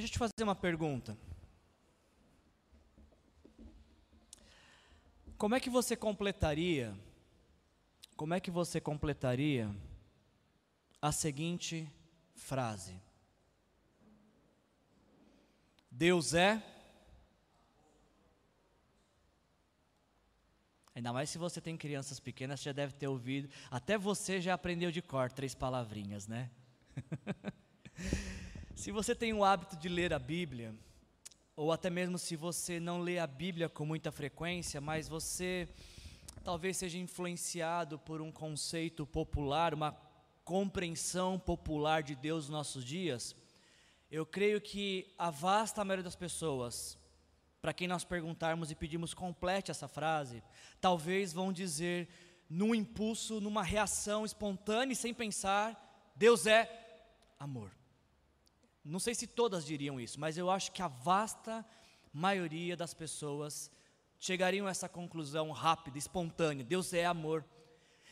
Deixa eu te fazer uma pergunta. Como é que você completaria? Como é que você completaria a seguinte frase? Deus é Ainda mais se você tem crianças pequenas, já deve ter ouvido. Até você já aprendeu de cor três palavrinhas, né? se você tem o hábito de ler a Bíblia, ou até mesmo se você não lê a Bíblia com muita frequência, mas você talvez seja influenciado por um conceito popular, uma compreensão popular de Deus nos nossos dias, eu creio que a vasta maioria das pessoas para quem nós perguntarmos e pedimos complete essa frase, talvez vão dizer, num impulso, numa reação espontânea e sem pensar, Deus é amor. Não sei se todas diriam isso, mas eu acho que a vasta maioria das pessoas chegariam a essa conclusão rápida, espontânea: Deus é amor.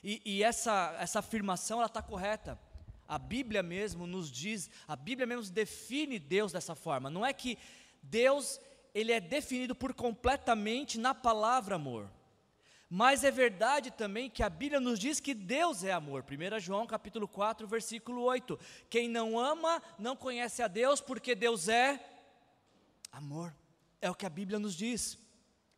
E, e essa, essa afirmação está correta. A Bíblia mesmo nos diz, a Bíblia mesmo define Deus dessa forma. Não é que Deus ele é definido por completamente na palavra amor. Mas é verdade também que a Bíblia nos diz que Deus é amor. 1 João capítulo 4, versículo 8. Quem não ama não conhece a Deus, porque Deus é amor. É o que a Bíblia nos diz.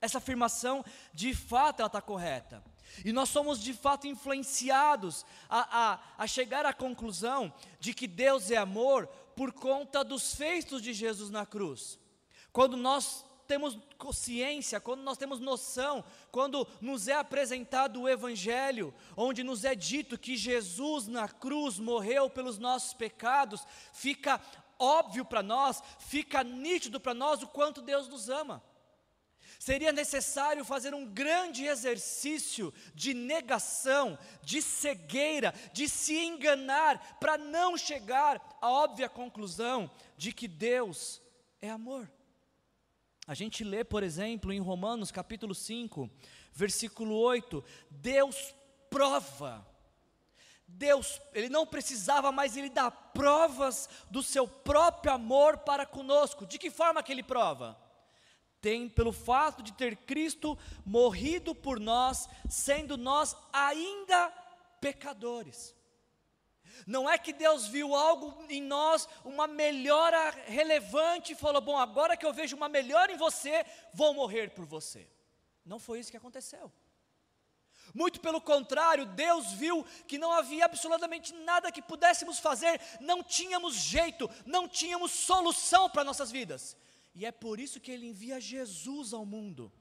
Essa afirmação, de fato, ela está correta. E nós somos de fato influenciados a, a, a chegar à conclusão de que Deus é amor por conta dos feitos de Jesus na cruz. Quando nós temos consciência, quando nós temos noção, quando nos é apresentado o Evangelho, onde nos é dito que Jesus na cruz morreu pelos nossos pecados, fica óbvio para nós, fica nítido para nós o quanto Deus nos ama. Seria necessário fazer um grande exercício de negação, de cegueira, de se enganar, para não chegar à óbvia conclusão de que Deus é amor. A gente lê, por exemplo, em Romanos capítulo 5, versículo 8, Deus prova. Deus, ele não precisava mais, ele dá provas do seu próprio amor para conosco. De que forma que ele prova? Tem pelo fato de ter Cristo morrido por nós, sendo nós ainda pecadores. Não é que Deus viu algo em nós, uma melhora relevante e falou: Bom, agora que eu vejo uma melhora em você, vou morrer por você. Não foi isso que aconteceu. Muito pelo contrário, Deus viu que não havia absolutamente nada que pudéssemos fazer, não tínhamos jeito, não tínhamos solução para nossas vidas. E é por isso que Ele envia Jesus ao mundo,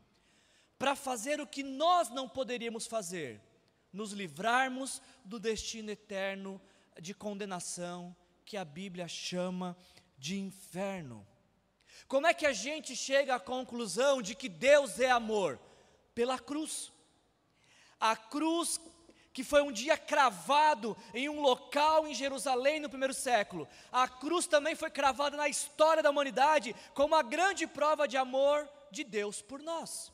para fazer o que nós não poderíamos fazer, nos livrarmos do destino eterno de condenação que a Bíblia chama de inferno. Como é que a gente chega à conclusão de que Deus é amor? Pela cruz. A cruz que foi um dia cravado em um local em Jerusalém no primeiro século. A cruz também foi cravada na história da humanidade como a grande prova de amor de Deus por nós.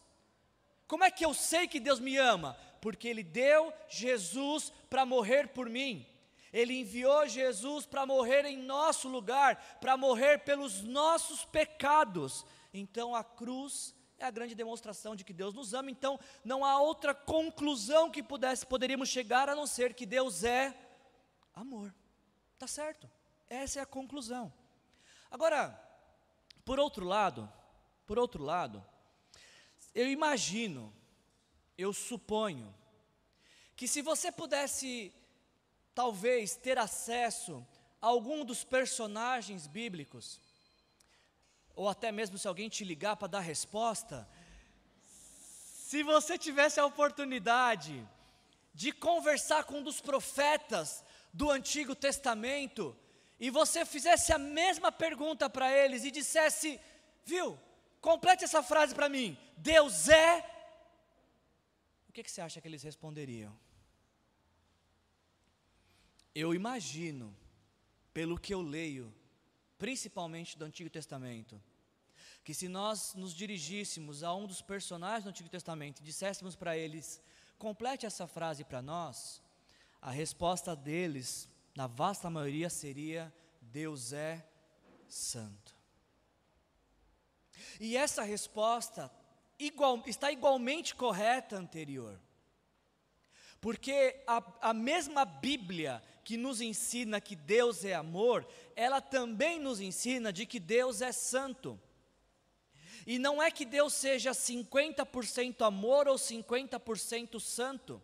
Como é que eu sei que Deus me ama? Porque Ele deu Jesus para morrer por mim. Ele enviou Jesus para morrer em nosso lugar, para morrer pelos nossos pecados. Então a cruz é a grande demonstração de que Deus nos ama. Então não há outra conclusão que pudesse poderíamos chegar a não ser que Deus é amor. Tá certo? Essa é a conclusão. Agora, por outro lado, por outro lado, eu imagino, eu suponho que se você pudesse talvez ter acesso a algum dos personagens bíblicos, ou até mesmo se alguém te ligar para dar resposta, se você tivesse a oportunidade de conversar com um dos profetas do Antigo Testamento, e você fizesse a mesma pergunta para eles e dissesse, viu, complete essa frase para mim, Deus é, o que, que você acha que eles responderiam? Eu imagino, pelo que eu leio, principalmente do Antigo Testamento, que se nós nos dirigíssemos a um dos personagens do Antigo Testamento e disséssemos para eles, complete essa frase para nós, a resposta deles, na vasta maioria, seria: Deus é santo. E essa resposta igual, está igualmente correta anterior. Porque a, a mesma Bíblia que nos ensina que Deus é amor, ela também nos ensina de que Deus é santo. E não é que Deus seja 50% amor ou 50% santo.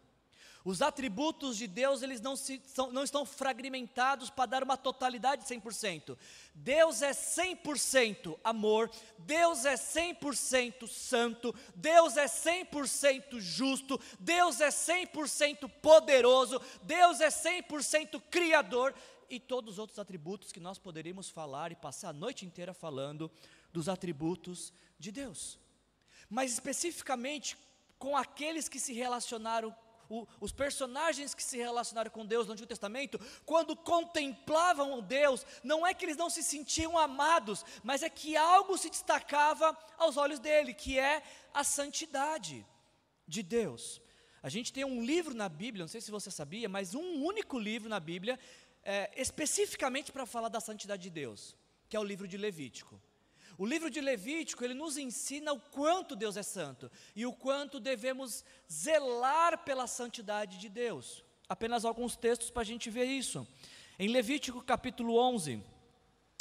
Os atributos de Deus, eles não, se, são, não estão fragmentados para dar uma totalidade de 100%. Deus é 100% amor, Deus é 100% santo, Deus é 100% justo, Deus é 100% poderoso, Deus é 100% criador e todos os outros atributos que nós poderíamos falar e passar a noite inteira falando dos atributos de Deus. Mas especificamente com aqueles que se relacionaram o, os personagens que se relacionaram com Deus no Antigo Testamento, quando contemplavam Deus, não é que eles não se sentiam amados, mas é que algo se destacava aos olhos dele, que é a santidade de Deus. A gente tem um livro na Bíblia, não sei se você sabia, mas um único livro na Bíblia, é, especificamente para falar da santidade de Deus, que é o livro de Levítico. O livro de Levítico, ele nos ensina o quanto Deus é santo e o quanto devemos zelar pela santidade de Deus. Apenas alguns textos para a gente ver isso. Em Levítico capítulo 11,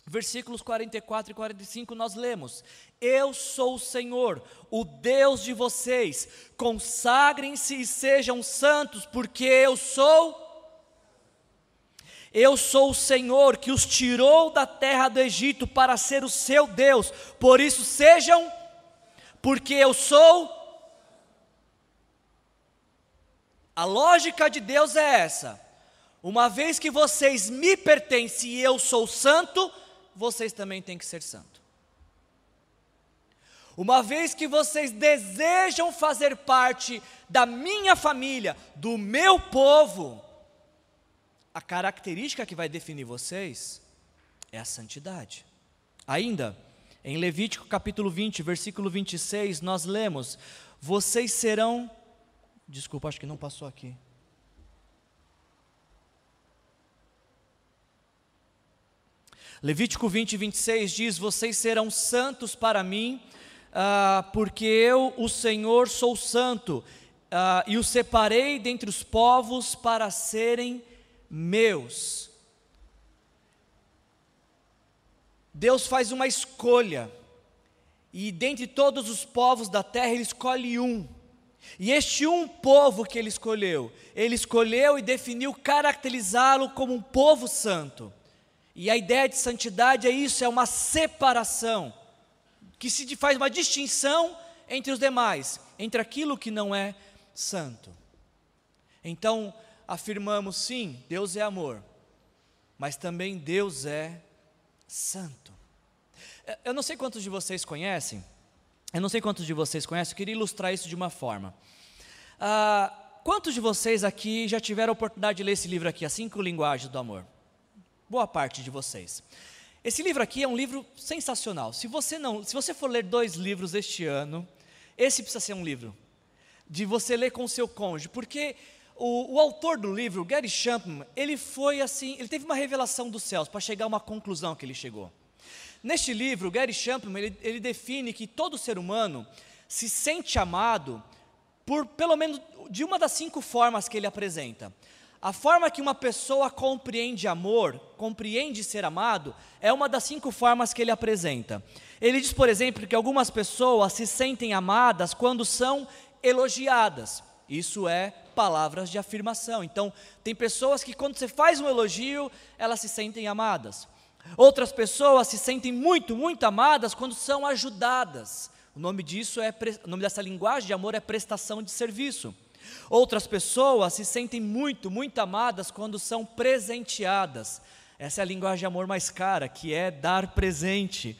versículos 44 e 45, nós lemos: Eu sou o Senhor, o Deus de vocês, consagrem-se e sejam santos, porque eu sou eu sou o Senhor que os tirou da terra do Egito para ser o seu Deus, por isso sejam, porque eu sou. A lógica de Deus é essa: uma vez que vocês me pertencem e eu sou santo, vocês também têm que ser santo. Uma vez que vocês desejam fazer parte da minha família, do meu povo, a característica que vai definir vocês é a santidade. Ainda, em Levítico capítulo 20, versículo 26, nós lemos: Vocês serão. Desculpa, acho que não passou aqui. Levítico 20, 26 diz: Vocês serão santos para mim, ah, porque eu, o Senhor, sou santo, ah, e os separei dentre os povos para serem meus. Deus faz uma escolha, e dentre todos os povos da terra, Ele escolhe um. E este um povo que Ele escolheu, Ele escolheu e definiu caracterizá-lo como um povo santo. E a ideia de santidade é isso, é uma separação, que se faz uma distinção entre os demais, entre aquilo que não é santo. Então, afirmamos sim, Deus é amor, mas também Deus é santo. Eu não sei quantos de vocês conhecem, eu não sei quantos de vocês conhecem, eu queria ilustrar isso de uma forma. Ah, quantos de vocês aqui já tiveram a oportunidade de ler esse livro aqui, As Cinco Linguagens do Amor? Boa parte de vocês. Esse livro aqui é um livro sensacional. Se você não, se você for ler dois livros este ano, esse precisa ser um livro de você ler com o seu cônjuge, porque o, o, autor do livro, Gary Chapman, ele foi assim, ele teve uma revelação dos céus para chegar a uma conclusão que ele chegou. Neste livro, Gary Chapman, ele, ele define que todo ser humano se sente amado por pelo menos de uma das cinco formas que ele apresenta. A forma que uma pessoa compreende amor, compreende ser amado, é uma das cinco formas que ele apresenta. Ele diz, por exemplo, que algumas pessoas se sentem amadas quando são elogiadas. Isso é palavras de afirmação. Então, tem pessoas que quando você faz um elogio, elas se sentem amadas. Outras pessoas se sentem muito, muito amadas quando são ajudadas. O nome disso é o nome dessa linguagem de amor é prestação de serviço. Outras pessoas se sentem muito, muito amadas quando são presenteadas. Essa é a linguagem de amor mais cara, que é dar presente.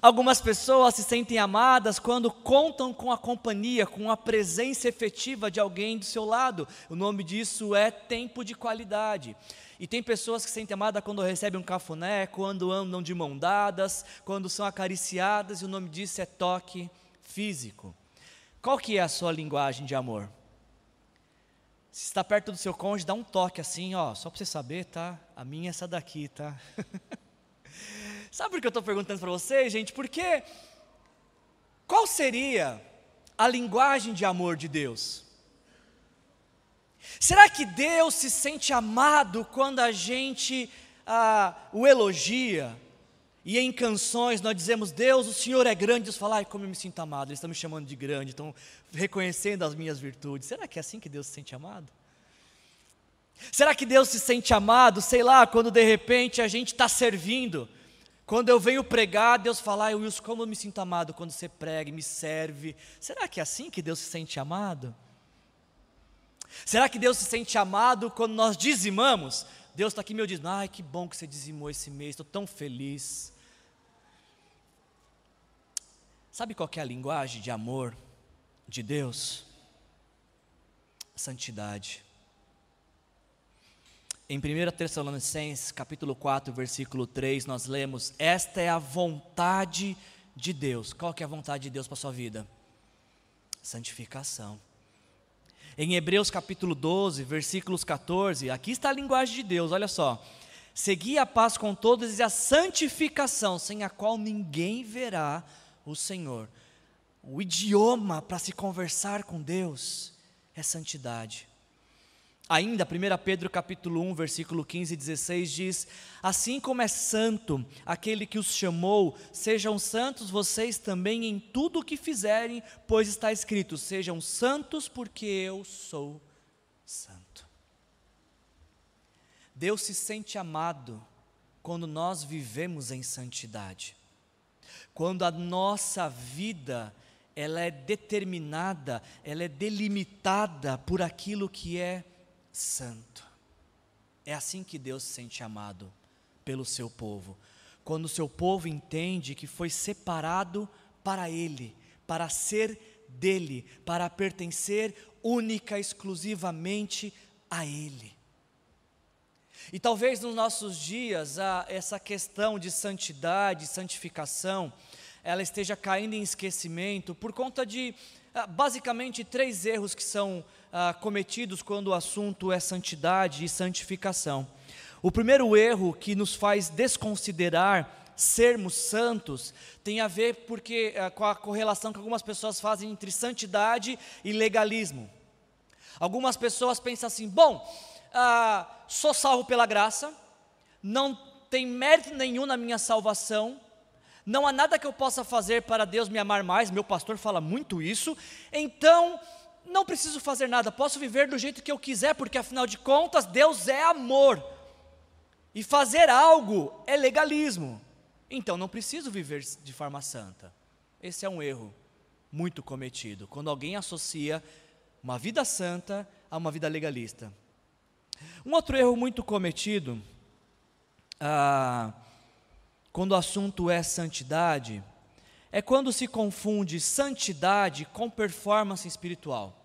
Algumas pessoas se sentem amadas quando contam com a companhia, com a presença efetiva de alguém do seu lado. O nome disso é tempo de qualidade. E tem pessoas que se sentem amadas quando recebem um cafuné, quando andam de mão dadas, quando são acariciadas, e o nome disso é toque físico. Qual que é a sua linguagem de amor? Se está perto do seu cônjuge, dá um toque assim, ó, só para você saber, tá? A minha é essa daqui, tá? Sabe por que eu estou perguntando para vocês, gente? Porque qual seria a linguagem de amor de Deus? Será que Deus se sente amado quando a gente ah, o elogia? E em canções nós dizemos, Deus, o Senhor é grande. Deus fala, ai, como eu me sinto amado. Eles estão me chamando de grande, estão reconhecendo as minhas virtudes. Será que é assim que Deus se sente amado? Será que Deus se sente amado, sei lá, quando de repente a gente está servindo? Quando eu venho pregar, Deus fala, ai, Wilson, como eu me sinto amado quando você prega e me serve. Será que é assim que Deus se sente amado? Será que Deus se sente amado quando nós dizimamos? Deus está aqui meu dizendo, ai que bom que você dizimou esse mês, estou tão feliz. Sabe qual é a linguagem de amor de Deus? Santidade. Em 1 Tessalonicenses, capítulo 4, versículo 3, nós lemos: Esta é a vontade de Deus. Qual que é a vontade de Deus para sua vida? Santificação. Em Hebreus capítulo 12, versículos 14, aqui está a linguagem de Deus, olha só. Segui a paz com todos e a santificação, sem a qual ninguém verá o Senhor. O idioma para se conversar com Deus é santidade. Ainda, 1 Pedro capítulo 1, versículo 15 e 16 diz: Assim como é santo aquele que os chamou, sejam santos vocês também em tudo o que fizerem, pois está escrito: Sejam santos, porque eu sou santo. Deus se sente amado quando nós vivemos em santidade. Quando a nossa vida ela é determinada, ela é delimitada por aquilo que é santo. É assim que Deus se sente amado pelo seu povo. Quando o seu povo entende que foi separado para Ele, para ser dele, para pertencer única, exclusivamente a Ele. E talvez nos nossos dias a, essa questão de santidade, santificação, ela esteja caindo em esquecimento por conta de ah, basicamente três erros que são ah, cometidos quando o assunto é santidade e santificação. O primeiro erro que nos faz desconsiderar sermos santos tem a ver porque ah, com a correlação que algumas pessoas fazem entre santidade e legalismo. Algumas pessoas pensam assim: bom, ah, sou salvo pela graça, não tem mérito nenhum na minha salvação, não há nada que eu possa fazer para Deus me amar mais, meu pastor fala muito isso, então não preciso fazer nada, posso viver do jeito que eu quiser, porque afinal de contas Deus é amor. E fazer algo é legalismo. Então não preciso viver de forma santa. Esse é um erro muito cometido, quando alguém associa uma vida santa a uma vida legalista. Um outro erro muito cometido, ah, quando o assunto é santidade, é quando se confunde santidade com performance espiritual.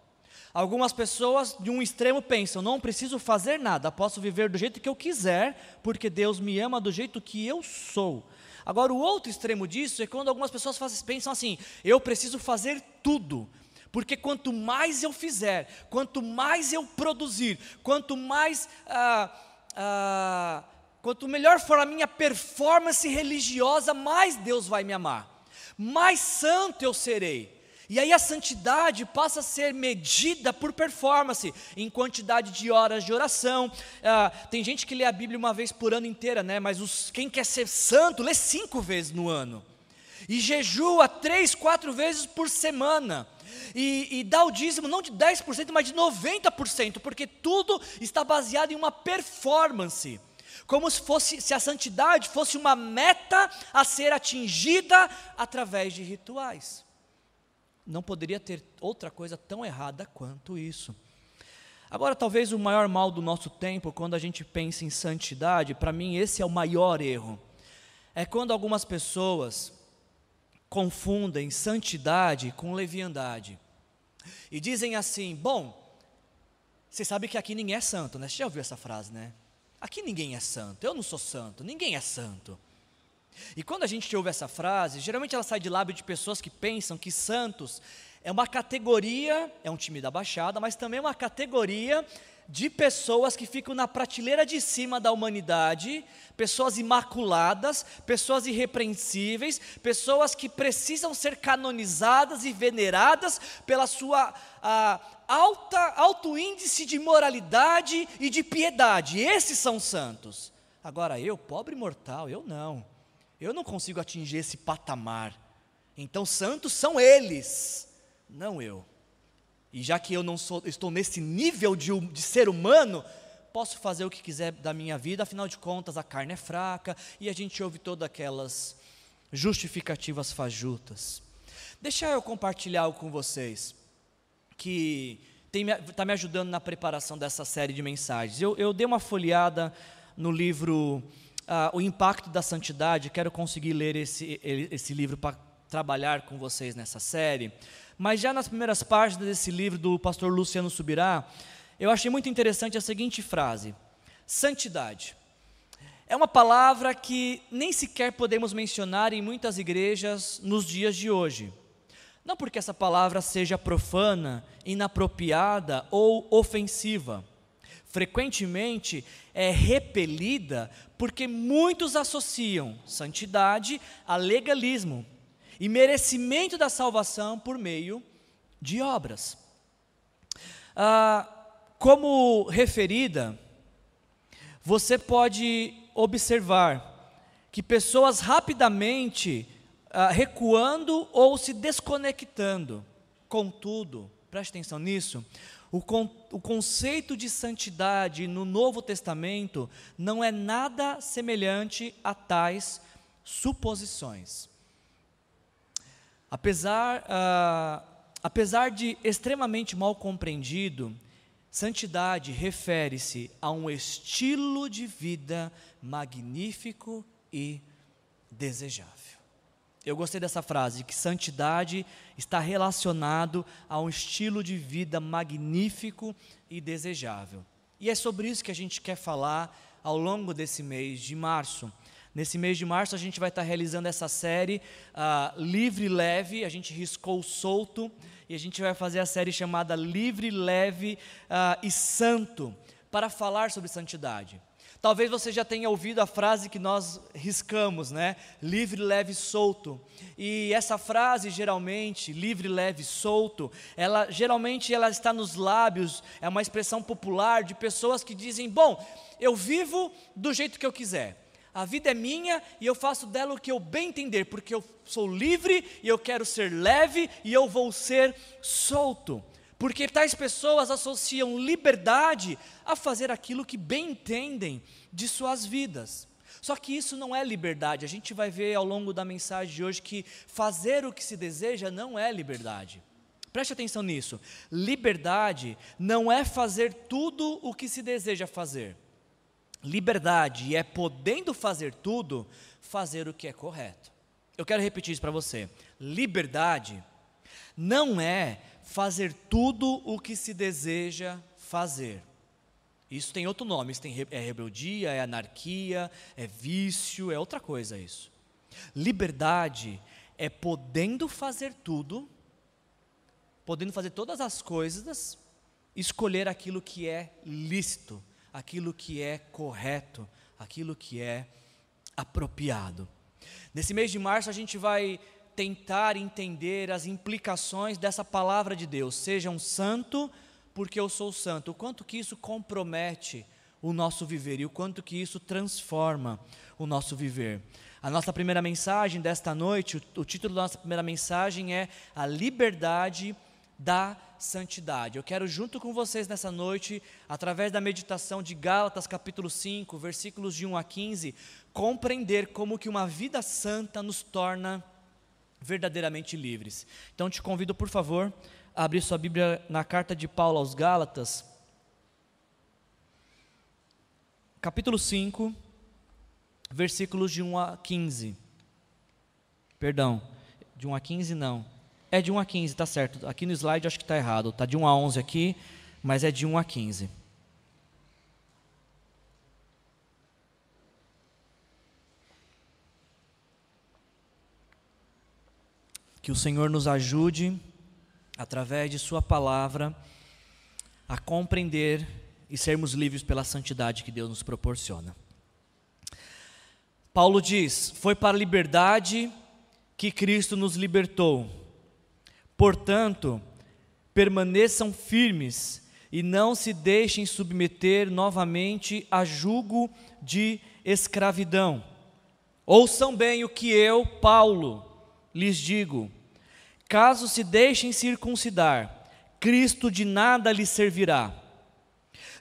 Algumas pessoas de um extremo pensam: não preciso fazer nada, posso viver do jeito que eu quiser, porque Deus me ama do jeito que eu sou. Agora, o outro extremo disso é quando algumas pessoas fazem, pensam assim: eu preciso fazer tudo, porque quanto mais eu fizer, quanto mais eu produzir, quanto mais. Ah, ah, quanto melhor for a minha performance religiosa, mais Deus vai me amar, mais santo eu serei. E aí a santidade passa a ser medida por performance, em quantidade de horas de oração. Ah, tem gente que lê a Bíblia uma vez por ano inteira, né? Mas os, quem quer ser santo lê cinco vezes no ano. E jejua três, quatro vezes por semana. E, e dá o dízimo não de 10%, mas de 90%, porque tudo está baseado em uma performance como se fosse se a santidade fosse uma meta a ser atingida através de rituais. Não poderia ter outra coisa tão errada quanto isso. Agora, talvez o maior mal do nosso tempo, quando a gente pensa em santidade, para mim esse é o maior erro. É quando algumas pessoas confundem santidade com leviandade. E dizem assim: bom, você sabe que aqui ninguém é santo, né? Você já ouviu essa frase, né? Aqui ninguém é santo, eu não sou santo, ninguém é santo. E quando a gente ouve essa frase, geralmente ela sai de lábio de pessoas que pensam que santos é uma categoria, é um time da Baixada, mas também é uma categoria de pessoas que ficam na prateleira de cima da humanidade, pessoas imaculadas, pessoas irrepreensíveis, pessoas que precisam ser canonizadas e veneradas pela sua a, alta, alto índice de moralidade e de piedade. Esses são santos. Agora eu, pobre mortal, eu não. Eu não consigo atingir esse patamar. Então santos são eles, não eu. E já que eu não sou, estou nesse nível de, de ser humano, posso fazer o que quiser da minha vida, afinal de contas a carne é fraca e a gente ouve todas aquelas justificativas fajutas. Deixa eu compartilhar algo com vocês que está me ajudando na preparação dessa série de mensagens. Eu, eu dei uma folheada no livro uh, O Impacto da Santidade, quero conseguir ler esse, esse livro para trabalhar com vocês nessa série. Mas já nas primeiras páginas desse livro do pastor Luciano Subirá, eu achei muito interessante a seguinte frase: santidade. É uma palavra que nem sequer podemos mencionar em muitas igrejas nos dias de hoje. Não porque essa palavra seja profana, inapropriada ou ofensiva. Frequentemente é repelida porque muitos associam santidade a legalismo e merecimento da salvação por meio de obras. Ah, como referida, você pode observar que pessoas rapidamente ah, recuando ou se desconectando. Contudo, preste atenção nisso, o, con o conceito de santidade no Novo Testamento não é nada semelhante a tais suposições. Apesar, uh, apesar de extremamente mal compreendido, santidade refere-se a um estilo de vida magnífico e desejável. Eu gostei dessa frase, que santidade está relacionado a um estilo de vida magnífico e desejável. E é sobre isso que a gente quer falar ao longo desse mês de março. Nesse mês de março a gente vai estar realizando essa série uh, Livre Leve, a gente riscou solto, e a gente vai fazer a série chamada Livre, Leve uh, e Santo, para falar sobre santidade. Talvez você já tenha ouvido a frase que nós riscamos, né? Livre, leve, solto. E essa frase, geralmente, livre, leve, solto, ela geralmente ela está nos lábios, é uma expressão popular de pessoas que dizem: "Bom, eu vivo do jeito que eu quiser a vida é minha e eu faço dela o que eu bem entender, porque eu sou livre e eu quero ser leve e eu vou ser solto. Porque tais pessoas associam liberdade a fazer aquilo que bem entendem de suas vidas. Só que isso não é liberdade. A gente vai ver ao longo da mensagem de hoje que fazer o que se deseja não é liberdade. Preste atenção nisso. Liberdade não é fazer tudo o que se deseja fazer liberdade é podendo fazer tudo, fazer o que é correto. Eu quero repetir isso para você. Liberdade não é fazer tudo o que se deseja fazer. Isso tem outro nome, isso tem, é rebeldia, é anarquia, é vício, é outra coisa isso. Liberdade é podendo fazer tudo, podendo fazer todas as coisas, escolher aquilo que é lícito, aquilo que é correto, aquilo que é apropriado. Nesse mês de março, a gente vai tentar entender as implicações dessa palavra de Deus. Seja um santo, porque eu sou santo. O quanto que isso compromete o nosso viver e o quanto que isso transforma o nosso viver. A nossa primeira mensagem desta noite, o, título da nossa primeira mensagem é A Liberdade da santidade. Eu quero, junto com vocês nessa noite, através da meditação de Gálatas, capítulo 5, versículos de 1 a 15, compreender como que uma vida santa nos torna verdadeiramente livres. Então, te convido, por favor, a abrir sua Bíblia na carta de Paulo aos Gálatas, capítulo 5, versículos de 1 a 15. Perdão, de 1 a 15 não. É de 1 a 15, tá certo. Aqui no slide acho que está errado. Está de 1 a 11 aqui, mas é de 1 a 15. Que o Senhor nos ajude, através de Sua palavra, a compreender e sermos livres pela santidade que Deus nos proporciona. Paulo diz: Foi para a liberdade que Cristo nos libertou. Portanto, permaneçam firmes e não se deixem submeter novamente a jugo de escravidão. Ouçam bem o que eu, Paulo, lhes digo: caso se deixem circuncidar, Cristo de nada lhes servirá.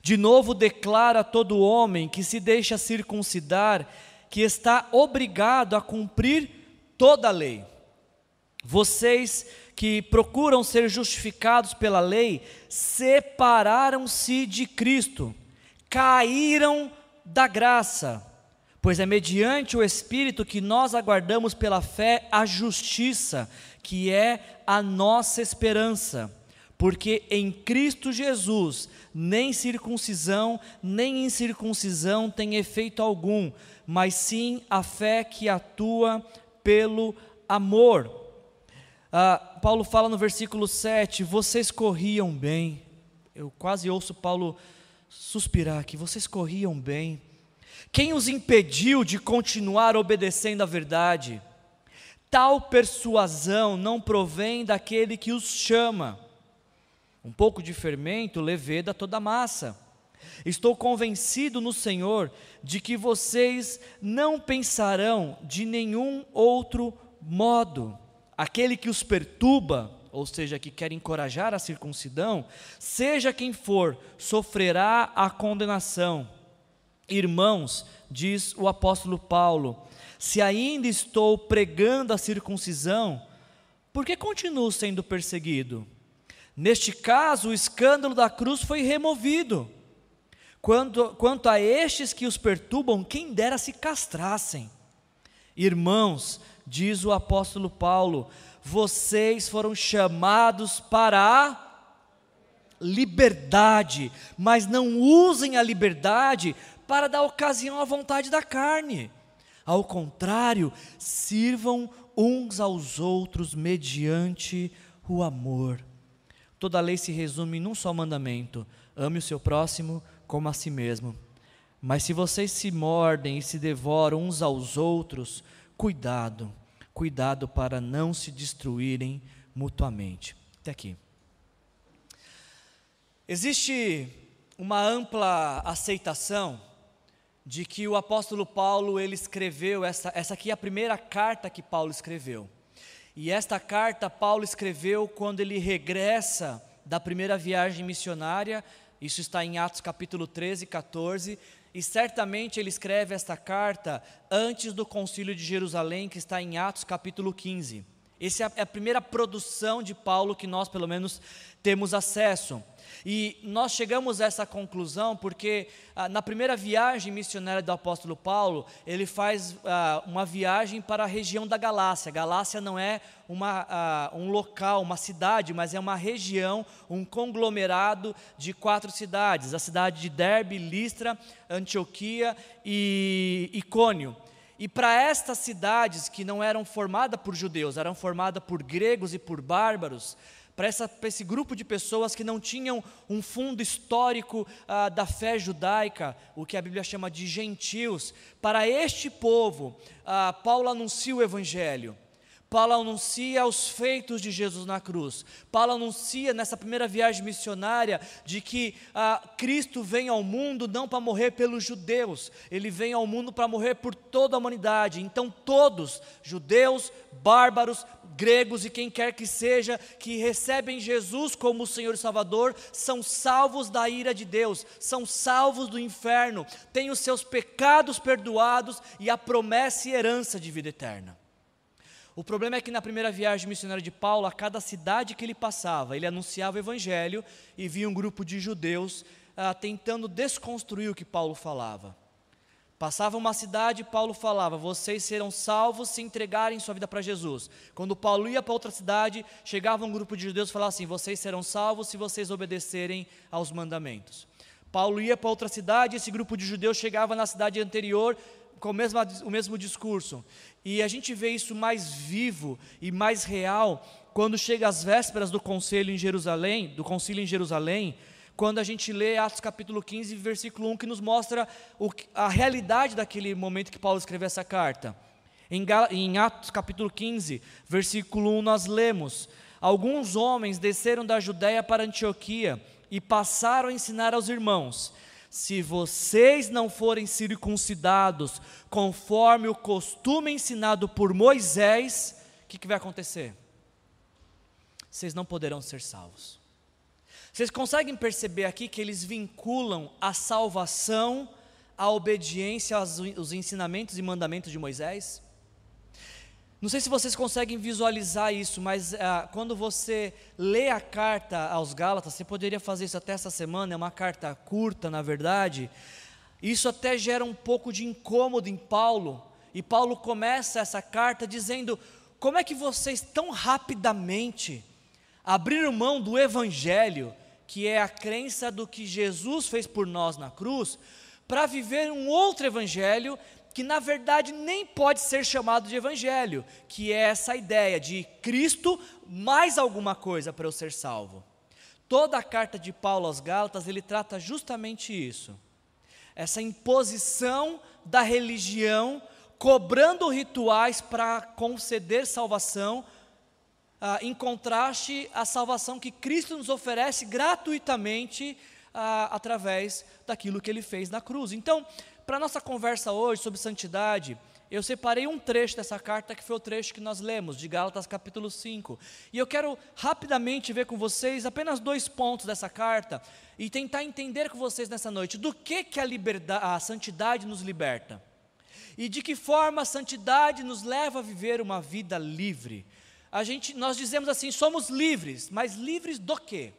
De novo declara todo homem que se deixa circuncidar que está obrigado a cumprir toda a lei. Vocês que procuram ser justificados pela lei, separaram-se de Cristo, caíram da graça, pois é mediante o Espírito que nós aguardamos pela fé a justiça, que é a nossa esperança. Porque em Cristo Jesus, nem circuncisão, nem incircuncisão tem efeito algum, mas sim a fé que atua pelo amor. Ah, Paulo fala no versículo 7: vocês corriam bem. Eu quase ouço Paulo suspirar aqui: vocês corriam bem. Quem os impediu de continuar obedecendo à verdade? Tal persuasão não provém daquele que os chama. Um pouco de fermento leveda toda a massa. Estou convencido no Senhor de que vocês não pensarão de nenhum outro modo. Aquele que os perturba, ou seja, que quer encorajar a circuncidão, seja quem for, sofrerá a condenação. Irmãos, diz o apóstolo Paulo, se ainda estou pregando a circuncisão, por que continuo sendo perseguido? Neste caso, o escândalo da cruz foi removido. Quanto, quanto a estes que os perturbam, quem dera se castrassem. Irmãos, diz o apóstolo Paulo, vocês foram chamados para a liberdade, mas não usem a liberdade para dar ocasião à vontade da carne. Ao contrário, sirvam uns aos outros mediante o amor. Toda a lei se resume em um só mandamento: ame o seu próximo como a si mesmo. Mas se vocês se mordem e se devoram uns aos outros, cuidado, cuidado para não se destruírem mutuamente. Até aqui. Existe uma ampla aceitação de que o apóstolo Paulo ele escreveu essa essa aqui é a primeira carta que Paulo escreveu. E esta carta Paulo escreveu quando ele regressa da primeira viagem missionária, isso está em Atos capítulo 13 e 14, e certamente ele escreve esta carta antes do concílio de Jerusalém, que está em Atos capítulo 15. Essa é a primeira produção de Paulo que nós, pelo menos, temos acesso. E nós chegamos a essa conclusão porque ah, na primeira viagem missionária do apóstolo Paulo, ele faz ah, uma viagem para a região da Galácia. Galácia não é uma, ah, um local, uma cidade, mas é uma região, um conglomerado de quatro cidades: a cidade de Derbe, Listra, Antioquia e Icônio. E para estas cidades que não eram formadas por judeus, eram formadas por gregos e por bárbaros, para, esse grupo de pessoas que não tinham um fundo histórico ah, da fé judaica, o que a Bíblia chama de gentios, para este povo, ah, Paulo anuncia o Evangelho. Paulo anuncia os feitos de Jesus na cruz. Paulo anuncia nessa primeira viagem missionária de que ah, Cristo vem ao mundo não para morrer pelos judeus, ele vem ao mundo para morrer por toda a humanidade. Então, todos, judeus, bárbaros, gregos e quem quer que seja, que recebem Jesus como o Senhor e Salvador, são salvos da ira de Deus, são salvos do inferno, têm os seus pecados perdoados e a promessa e herança de vida eterna. O problema é que na primeira viagem missionária de Paulo, a cada cidade que ele passava, ele anunciava o evangelho e via um grupo de judeus ah, tentando desconstruir o que Paulo falava. Passava uma cidade, Paulo falava: Vocês serão salvos se entregarem sua vida para Jesus. Quando Paulo ia para outra cidade, chegava um grupo de judeus e falava assim: Vocês serão salvos se vocês obedecerem aos mandamentos. Paulo ia para outra cidade, esse grupo de judeus chegava na cidade anterior com o mesmo, o mesmo discurso. E a gente vê isso mais vivo e mais real quando chega às vésperas do conselho em Jerusalém, do concílio em Jerusalém, quando a gente lê Atos capítulo 15, versículo 1, que nos mostra o, a realidade daquele momento que Paulo escreveu essa carta. Em, em Atos capítulo 15, versículo 1, nós lemos: Alguns homens desceram da Judéia para Antioquia e passaram a ensinar aos irmãos: Se vocês não forem circuncidados conforme o costume ensinado por Moisés, o que, que vai acontecer? Vocês não poderão ser salvos. Vocês conseguem perceber aqui que eles vinculam a salvação à obediência aos, aos ensinamentos e mandamentos de Moisés? Não sei se vocês conseguem visualizar isso, mas ah, quando você lê a carta aos Gálatas, você poderia fazer isso até essa semana, é uma carta curta, na verdade. Isso até gera um pouco de incômodo em Paulo, e Paulo começa essa carta dizendo: como é que vocês tão rapidamente abriram mão do Evangelho, que é a crença do que Jesus fez por nós na cruz, para viver um outro Evangelho que na verdade nem pode ser chamado de evangelho, que é essa ideia de Cristo mais alguma coisa para eu ser salvo. Toda a carta de Paulo aos Gálatas, ele trata justamente isso. Essa imposição da religião, cobrando rituais para conceder salvação, ah, em contraste à salvação que Cristo nos oferece gratuitamente ah, através daquilo que ele fez na cruz. Então, para a nossa conversa hoje sobre santidade, eu separei um trecho dessa carta que foi o trecho que nós lemos, de Gálatas capítulo 5. E eu quero rapidamente ver com vocês apenas dois pontos dessa carta e tentar entender com vocês nessa noite do que, que a, liberdade, a santidade nos liberta. E de que forma a santidade nos leva a viver uma vida livre. A gente, nós dizemos assim, somos livres, mas livres do quê?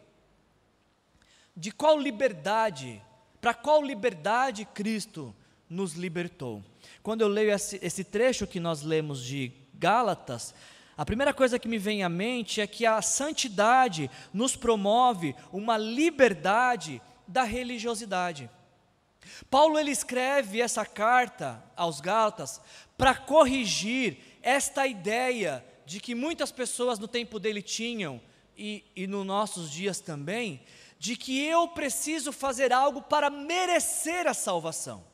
De qual liberdade para qual liberdade Cristo nos libertou? Quando eu leio esse, esse trecho que nós lemos de Gálatas, a primeira coisa que me vem à mente é que a santidade nos promove uma liberdade da religiosidade. Paulo ele escreve essa carta aos Gálatas para corrigir esta ideia de que muitas pessoas no tempo dele tinham e, e nos nossos dias também, de que eu preciso fazer algo para merecer a salvação,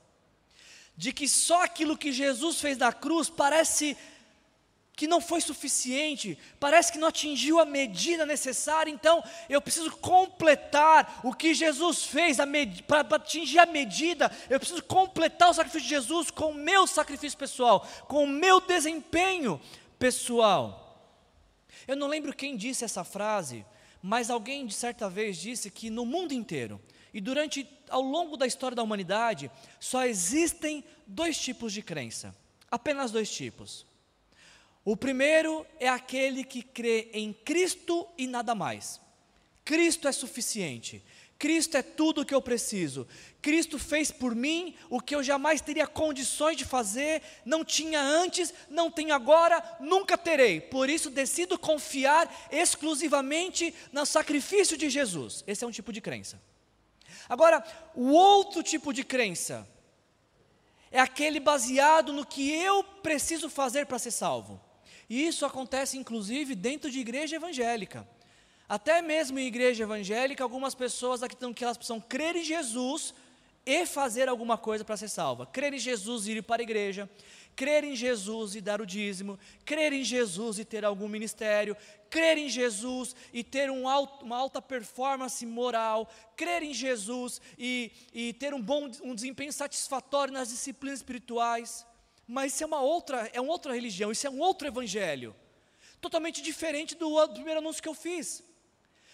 de que só aquilo que Jesus fez na cruz parece que não foi suficiente, parece que não atingiu a medida necessária, então eu preciso completar o que Jesus fez para atingir a medida, eu preciso completar o sacrifício de Jesus com o meu sacrifício pessoal, com o meu desempenho pessoal. Eu não lembro quem disse essa frase, mas alguém de certa vez disse que no mundo inteiro e durante ao longo da história da humanidade só existem dois tipos de crença, apenas dois tipos. O primeiro é aquele que crê em Cristo e nada mais. Cristo é suficiente. Cristo é tudo o que eu preciso. Cristo fez por mim o que eu jamais teria condições de fazer, não tinha antes, não tenho agora, nunca terei. Por isso decido confiar exclusivamente no sacrifício de Jesus. Esse é um tipo de crença. Agora, o outro tipo de crença é aquele baseado no que eu preciso fazer para ser salvo. E isso acontece inclusive dentro de igreja evangélica. Até mesmo em igreja evangélica, algumas pessoas acreditam que elas precisam crer em Jesus e fazer alguma coisa para ser salva. Crer em Jesus e ir para a igreja, crer em Jesus e dar o dízimo, crer em Jesus e ter algum ministério, crer em Jesus e ter um alto, uma alta performance moral, crer em Jesus e, e ter um bom um desempenho satisfatório nas disciplinas espirituais. Mas isso é uma outra, é uma outra religião, isso é um outro evangelho, totalmente diferente do, do primeiro anúncio que eu fiz.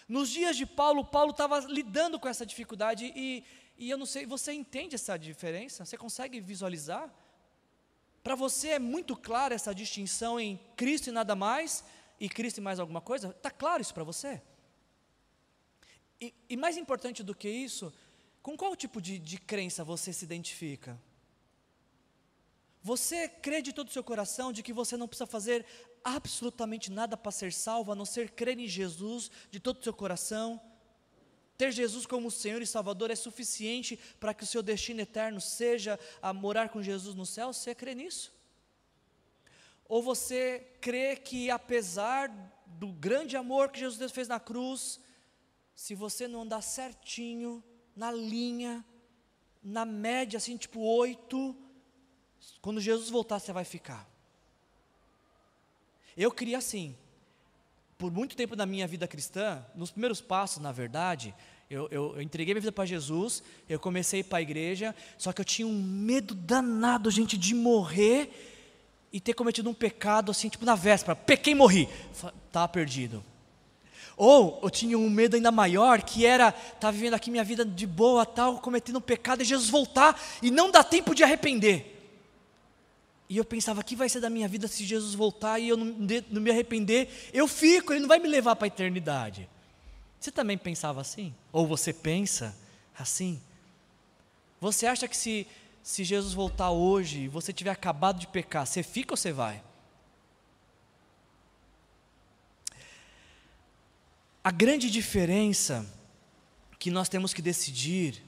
Nos dias de Paulo, Paulo estava lidando com essa dificuldade e, e eu não sei, você entende essa diferença? Você consegue visualizar? Para você é muito clara essa distinção em Cristo e nada mais e Cristo e mais alguma coisa? Está claro isso para você? E, e, mais importante do que isso, com qual tipo de, de crença você se identifica? Você crê de todo o seu coração de que você não precisa fazer absolutamente nada para ser salvo, a não ser crer em Jesus de todo o seu coração. Ter Jesus como Senhor e Salvador é suficiente para que o seu destino eterno seja a morar com Jesus no céu? Você crê nisso? Ou você crê que apesar do grande amor que Jesus fez na cruz, se você não andar certinho, na linha, na média, assim, tipo oito, quando Jesus voltar, você vai ficar. Eu queria assim, por muito tempo na minha vida cristã, nos primeiros passos, na verdade, eu, eu, eu entreguei minha vida para Jesus, eu comecei para a igreja, só que eu tinha um medo danado, gente, de morrer e ter cometido um pecado assim, tipo na véspera, pequei e morri, estava perdido. Ou eu tinha um medo ainda maior, que era estar tá vivendo aqui minha vida de boa, tal, cometendo um pecado, e Jesus voltar e não dá tempo de arrepender. E eu pensava, que vai ser da minha vida se Jesus voltar e eu não, não me arrepender? Eu fico, ele não vai me levar para a eternidade. Você também pensava assim? Ou você pensa assim? Você acha que se, se Jesus voltar hoje e você tiver acabado de pecar, você fica ou você vai? A grande diferença que nós temos que decidir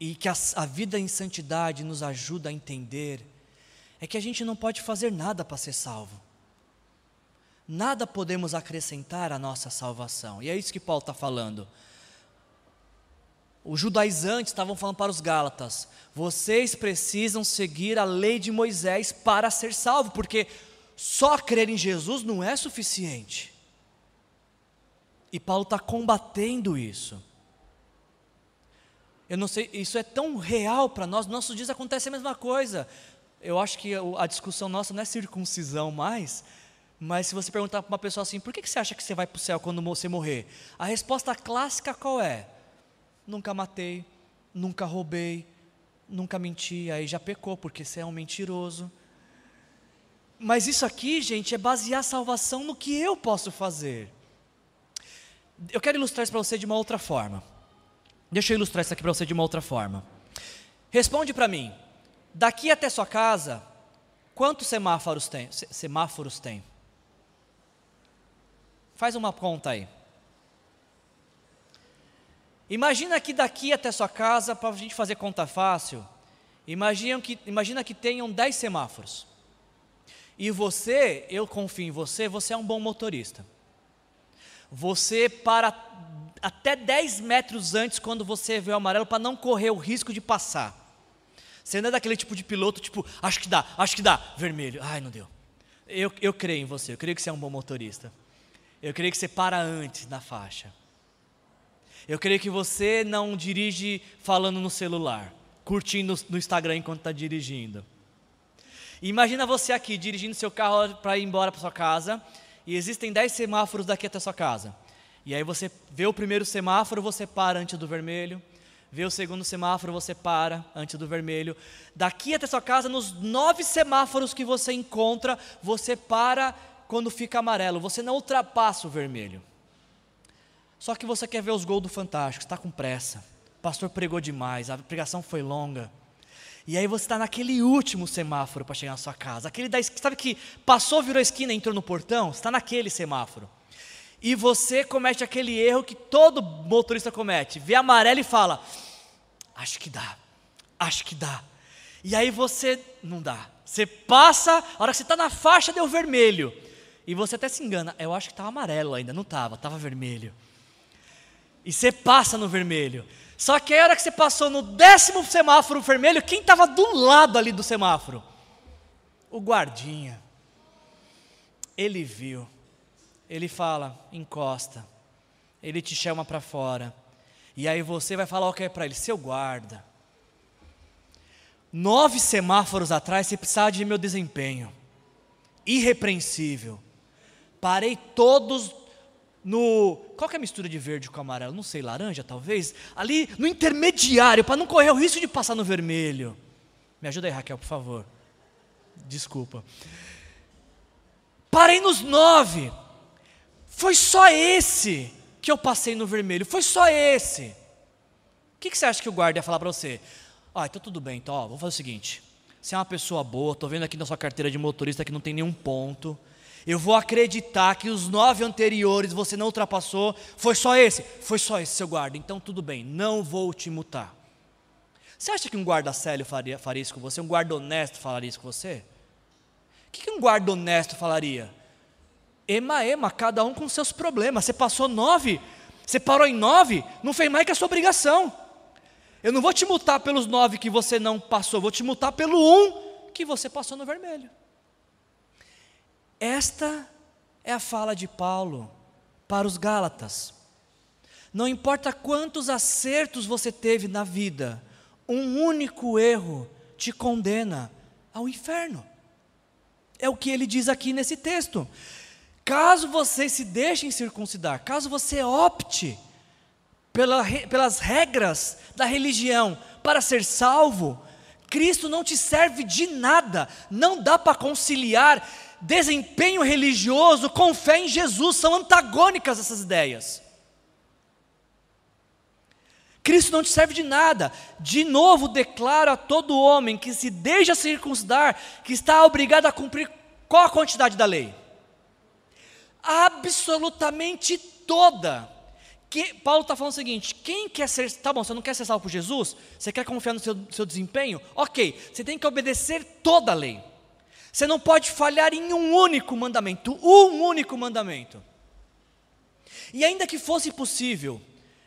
e que a, a vida em santidade nos ajuda a entender é que a gente não pode fazer nada para ser salvo. Nada podemos acrescentar à nossa salvação. E é isso que Paulo está falando. Os judaizantes estavam falando para os Gálatas: vocês precisam seguir a lei de Moisés para ser salvo, porque só crer em Jesus não é suficiente. E Paulo está combatendo isso. Eu não sei, isso é tão real para nós, nossos dias acontece a mesma coisa. Eu acho que a discussão nossa não é circuncisão mais, mas se você perguntar para uma pessoa assim, por que você acha que você vai para o céu quando você morrer? A resposta clássica qual é? Nunca matei, nunca roubei, nunca menti, aí já pecou, porque você é um mentiroso. Mas isso aqui, gente, é basear a salvação no que eu posso fazer. Eu quero ilustrar isso para você de uma outra forma. Deixa eu ilustrar isso aqui para você de uma outra forma. Responde para mim. Daqui até sua casa, quantos semáforos tem? Semáforos tem? Faz uma conta aí. Imagina que daqui até sua casa, para a gente fazer conta fácil, imagina que, imagina que tenham 10 semáforos. E você, eu confio em você, você é um bom motorista. Você para até 10 metros antes quando você vê o amarelo para não correr o risco de passar. Você não é daquele tipo de piloto, tipo, acho que dá, acho que dá, vermelho. Ai, não deu. Eu, eu creio em você, eu creio que você é um bom motorista. Eu creio que você para antes na faixa. Eu creio que você não dirige falando no celular, curtindo no Instagram enquanto está dirigindo. Imagina você aqui dirigindo seu carro para ir embora para sua casa e existem 10 semáforos daqui até sua casa. E aí você vê o primeiro semáforo, você para antes do vermelho. Vê o segundo semáforo, você para antes do vermelho. Daqui até sua casa, nos nove semáforos que você encontra, você para quando fica amarelo. Você não ultrapassa o vermelho. Só que você quer ver os gols do Fantástico, está com pressa. O pastor pregou demais, a pregação foi longa. E aí você está naquele último semáforo para chegar na sua casa. Aquele da sabe que passou, virou a esquina, entrou no portão? Está naquele semáforo. E você comete aquele erro que todo motorista comete. Vê amarelo e fala: Acho que dá, acho que dá. E aí você não dá. Você passa, a hora que você está na faixa deu vermelho. E você até se engana, eu acho que estava amarelo ainda, não estava, estava vermelho. E você passa no vermelho. Só que a hora que você passou no décimo semáforo vermelho, quem estava do lado ali do semáforo? O guardinha. Ele viu. Ele fala, encosta. Ele te chama para fora. E aí você vai falar o que é para ele? Seu guarda. Nove semáforos atrás você precisava de meu desempenho. Irrepreensível. Parei todos no. Qual que é a mistura de verde com amarelo? Não sei, laranja talvez? Ali no intermediário, para não correr o risco de passar no vermelho. Me ajuda aí, Raquel, por favor. Desculpa. Parei nos nove. Foi só esse que eu passei no vermelho. Foi só esse. O que, que você acha que o guarda ia falar para você? Ah, então tudo bem, então ó, vamos fazer o seguinte. Você é uma pessoa boa, estou vendo aqui na sua carteira de motorista que não tem nenhum ponto. Eu vou acreditar que os nove anteriores você não ultrapassou. Foi só esse? Foi só esse, seu guarda. Então tudo bem, não vou te mutar. Você acha que um guarda sério faria, faria isso com você? Um guarda honesto falaria isso com você? O que, que um guarda honesto falaria? Ema, ema, cada um com seus problemas. Você passou nove, Você parou em nove, não fez mais que a sua obrigação. Eu não vou te multar pelos nove que você não passou, vou te multar pelo um que você passou no vermelho. Esta é a fala de Paulo para os Gálatas. Não importa quantos acertos você teve na vida, um único erro te condena ao inferno. É o que ele diz aqui nesse texto. Caso você se deixem circuncidar, caso você opte pela, pelas regras da religião para ser salvo, Cristo não te serve de nada, não dá para conciliar desempenho religioso com fé em Jesus, são antagônicas essas ideias. Cristo não te serve de nada. De novo, declaro a todo homem que se deixa circuncidar, que está obrigado a cumprir qual a quantidade da lei? Absolutamente toda. Que, Paulo está falando o seguinte: quem quer ser, tá bom, você não quer ser salvo por Jesus? Você quer confiar no seu, seu desempenho? Ok, você tem que obedecer toda a lei. Você não pode falhar em um único mandamento, um único mandamento. E ainda que fosse possível,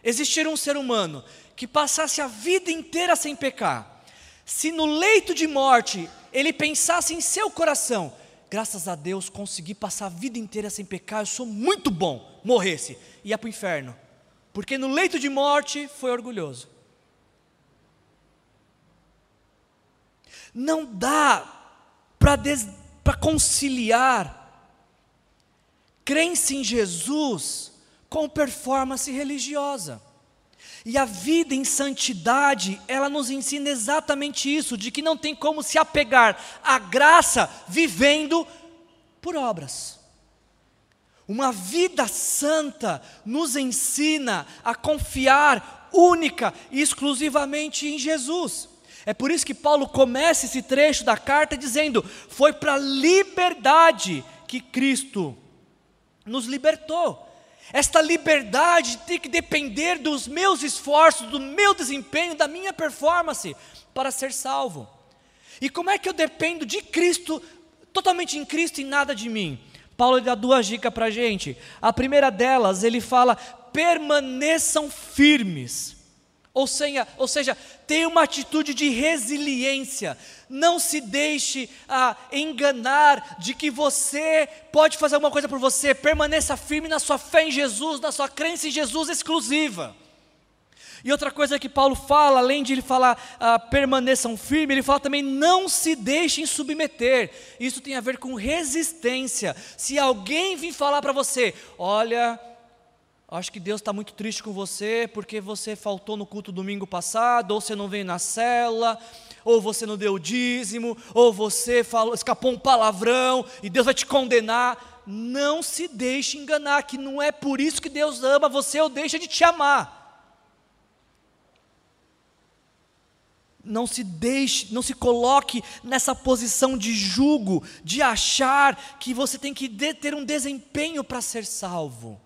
existir um ser humano que passasse a vida inteira sem pecar, se no leito de morte ele pensasse em seu coração, graças a Deus consegui passar a vida inteira sem pecar, eu sou muito bom, morresse, ia para o inferno, porque no leito de morte foi orgulhoso. Não dá para conciliar crença em Jesus com performance religiosa. E a vida em santidade, ela nos ensina exatamente isso, de que não tem como se apegar à graça vivendo por obras. Uma vida santa nos ensina a confiar única e exclusivamente em Jesus. É por isso que Paulo começa esse trecho da carta dizendo: Foi para a liberdade que Cristo nos libertou. Esta liberdade tem que depender dos meus esforços, do meu desempenho, da minha performance para ser salvo. E como é que eu dependo de Cristo, totalmente em Cristo e nada de mim? Paulo dá duas dicas para a gente. A primeira delas, ele fala: permaneçam firmes. Ou seja, ou seja, tenha uma atitude de resiliência. Não se deixe ah, enganar de que você pode fazer alguma coisa por você. Permaneça firme na sua fé em Jesus, na sua crença em Jesus exclusiva. E outra coisa que Paulo fala, além de ele falar ah, permaneçam firmes, ele fala também não se deixem submeter. Isso tem a ver com resistência. Se alguém vir falar para você, olha, Acho que Deus está muito triste com você porque você faltou no culto domingo passado, ou você não veio na cela, ou você não deu dízimo, ou você falou, escapou um palavrão e Deus vai te condenar. Não se deixe enganar, que não é por isso que Deus ama você ou deixa de te amar. Não se deixe, não se coloque nessa posição de julgo, de achar que você tem que ter um desempenho para ser salvo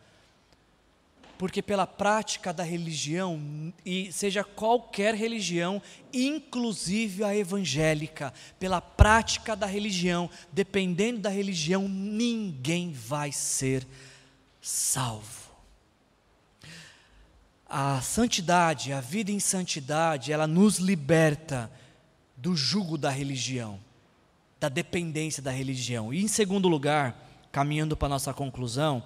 porque pela prática da religião, e seja qualquer religião, inclusive a evangélica, pela prática da religião, dependendo da religião, ninguém vai ser salvo. A santidade, a vida em santidade, ela nos liberta do jugo da religião, da dependência da religião. E em segundo lugar, caminhando para a nossa conclusão,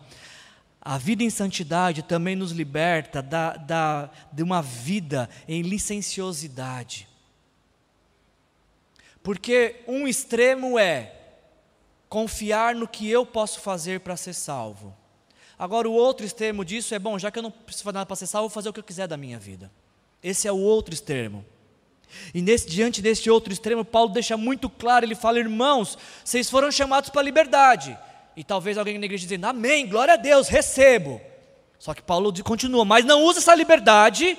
a vida em santidade também nos liberta da, da, de uma vida em licenciosidade. Porque um extremo é confiar no que eu posso fazer para ser salvo. Agora, o outro extremo disso é: bom, já que eu não preciso fazer nada para ser salvo, vou fazer o que eu quiser da minha vida. Esse é o outro extremo. E nesse, diante desse outro extremo, Paulo deixa muito claro: ele fala, irmãos, vocês foram chamados para a liberdade e talvez alguém na igreja dizendo, amém, glória a Deus, recebo. Só que Paulo continua, mas não usa essa liberdade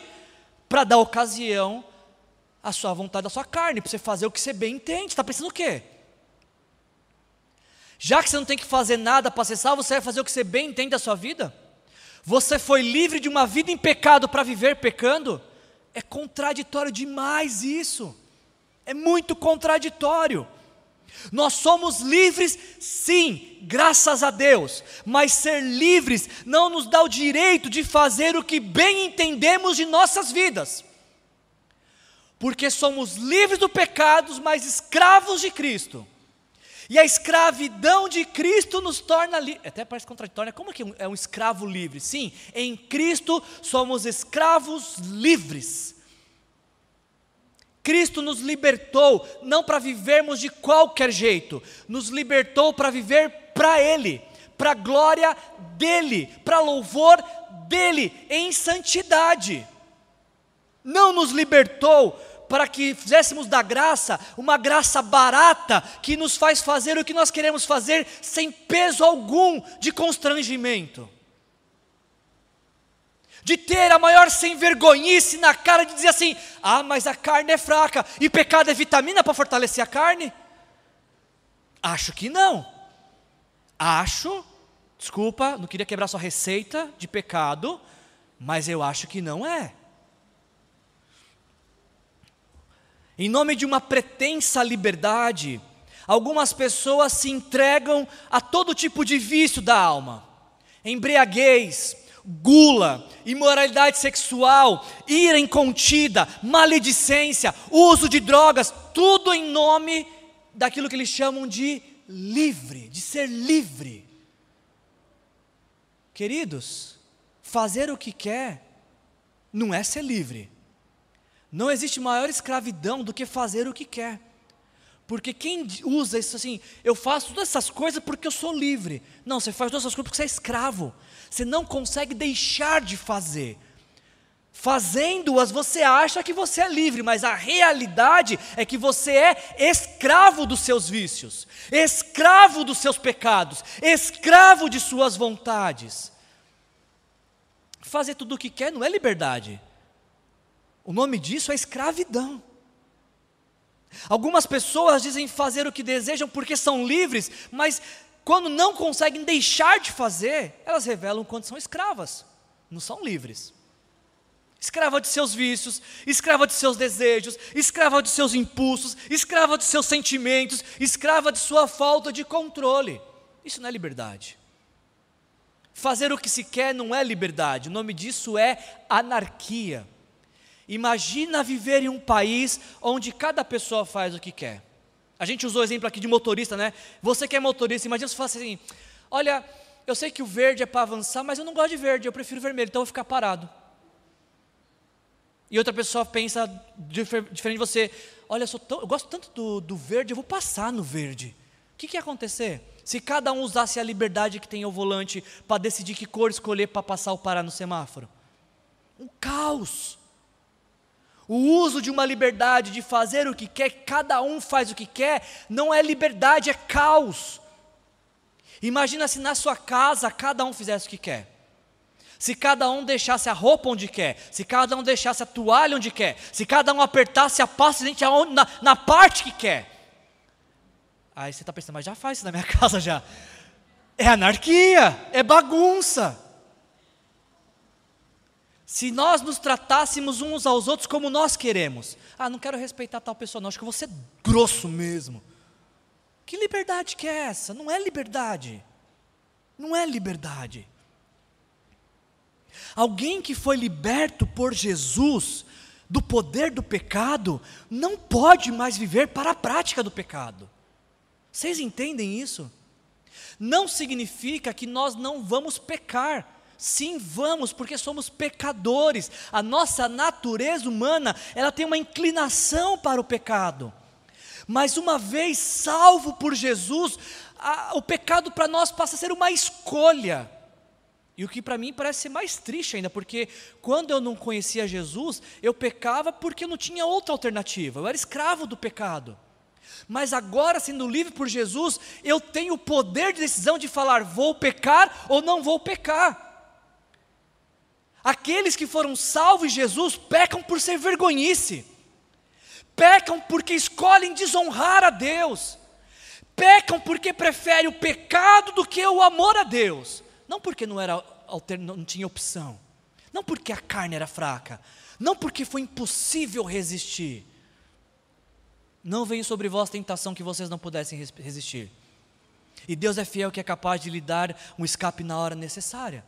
para dar ocasião à sua vontade, à sua carne, para você fazer o que você bem entende. Está pensando o quê? Já que você não tem que fazer nada para ser salvo, você vai fazer o que você bem entende da sua vida? Você foi livre de uma vida em pecado para viver pecando? É contraditório demais isso. É muito contraditório. Nós somos livres, sim, graças a Deus, mas ser livres não nos dá o direito de fazer o que bem entendemos de nossas vidas, porque somos livres do pecado, mas escravos de Cristo. E a escravidão de Cristo nos torna livres. Até parece contraditório, né? como é que é um escravo livre? Sim, em Cristo somos escravos livres. Cristo nos libertou não para vivermos de qualquer jeito, nos libertou para viver para Ele, para a glória dEle, para louvor dEle, em santidade. Não nos libertou para que fizéssemos da graça uma graça barata que nos faz fazer o que nós queremos fazer sem peso algum de constrangimento de ter a maior sem vergonhice na cara de dizer assim: ah, mas a carne é fraca e pecado é vitamina para fortalecer a carne? Acho que não. Acho, desculpa, não queria quebrar sua receita de pecado, mas eu acho que não é. Em nome de uma pretensa liberdade, algumas pessoas se entregam a todo tipo de vício da alma, embriaguez, gula, imoralidade sexual, ira incontida, maledicência, uso de drogas, tudo em nome daquilo que eles chamam de livre, de ser livre. Queridos, fazer o que quer não é ser livre. Não existe maior escravidão do que fazer o que quer. Porque quem usa isso assim, eu faço todas essas coisas porque eu sou livre. Não, você faz todas essas coisas porque você é escravo. Você não consegue deixar de fazer. Fazendo-as, você acha que você é livre, mas a realidade é que você é escravo dos seus vícios, escravo dos seus pecados, escravo de suas vontades. Fazer tudo o que quer não é liberdade. O nome disso é escravidão. Algumas pessoas dizem fazer o que desejam porque são livres, mas quando não conseguem deixar de fazer, elas revelam quanto são escravas, não são livres. Escrava de seus vícios, escrava de seus desejos, escrava de seus impulsos, escrava de seus sentimentos, escrava de sua falta de controle. Isso não é liberdade. Fazer o que se quer não é liberdade, o nome disso é anarquia. Imagina viver em um país onde cada pessoa faz o que quer. A gente usou o exemplo aqui de motorista, né? Você que é motorista, imagina se fosse assim: olha, eu sei que o verde é para avançar, mas eu não gosto de verde, eu prefiro vermelho, então eu vou ficar parado. E outra pessoa pensa diferente de você: olha, eu, tão, eu gosto tanto do, do, verde, eu vou passar no verde. O que, que ia acontecer? Se cada um usasse a liberdade que tem ao volante para decidir que cor escolher para passar ou parar no semáforo? Um caos. O uso de uma liberdade de fazer o que quer, cada um faz o que quer, não é liberdade, é caos. Imagina se na sua casa cada um fizesse o que quer. Se cada um deixasse a roupa onde quer, se cada um deixasse a toalha onde quer, se cada um apertasse a pasta de na, na parte que quer. Aí você está pensando, mas já faz isso na minha casa já. É anarquia, é bagunça. Se nós nos tratássemos uns aos outros como nós queremos, ah, não quero respeitar tal pessoa, não, acho que vou ser grosso mesmo. Que liberdade que é essa? Não é liberdade. Não é liberdade. Alguém que foi liberto por Jesus do poder do pecado, não pode mais viver para a prática do pecado. Vocês entendem isso? Não significa que nós não vamos pecar. Sim, vamos, porque somos pecadores. A nossa natureza humana, ela tem uma inclinação para o pecado. Mas uma vez salvo por Jesus, a, o pecado para nós passa a ser uma escolha. E o que para mim parece ser mais triste ainda, porque quando eu não conhecia Jesus, eu pecava porque eu não tinha outra alternativa, eu era escravo do pecado. Mas agora, sendo livre por Jesus, eu tenho o poder de decisão de falar: vou pecar ou não vou pecar. Aqueles que foram salvos em Jesus pecam por ser vergonhice, pecam porque escolhem desonrar a Deus, pecam porque preferem o pecado do que o amor a Deus, não porque não, era, não tinha opção, não porque a carne era fraca, não porque foi impossível resistir. Não veio sobre vós tentação que vocês não pudessem resistir. E Deus é fiel que é capaz de lhe dar um escape na hora necessária.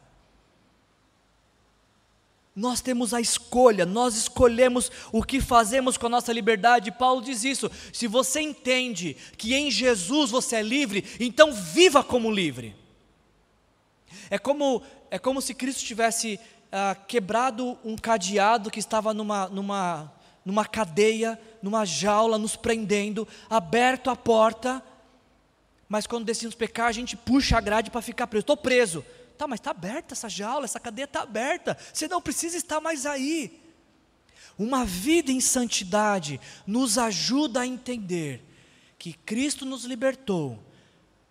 Nós temos a escolha, nós escolhemos o que fazemos com a nossa liberdade. Paulo diz isso. Se você entende que em Jesus você é livre, então viva como livre. É como, é como se Cristo tivesse ah, quebrado um cadeado que estava numa, numa, numa cadeia, numa jaula, nos prendendo, aberto a porta, mas quando decidimos pecar, a gente puxa a grade para ficar preso. Estou preso. Tá, mas está aberta essa jaula, essa cadeia está aberta. Você não precisa estar mais aí. Uma vida em santidade nos ajuda a entender que Cristo nos libertou,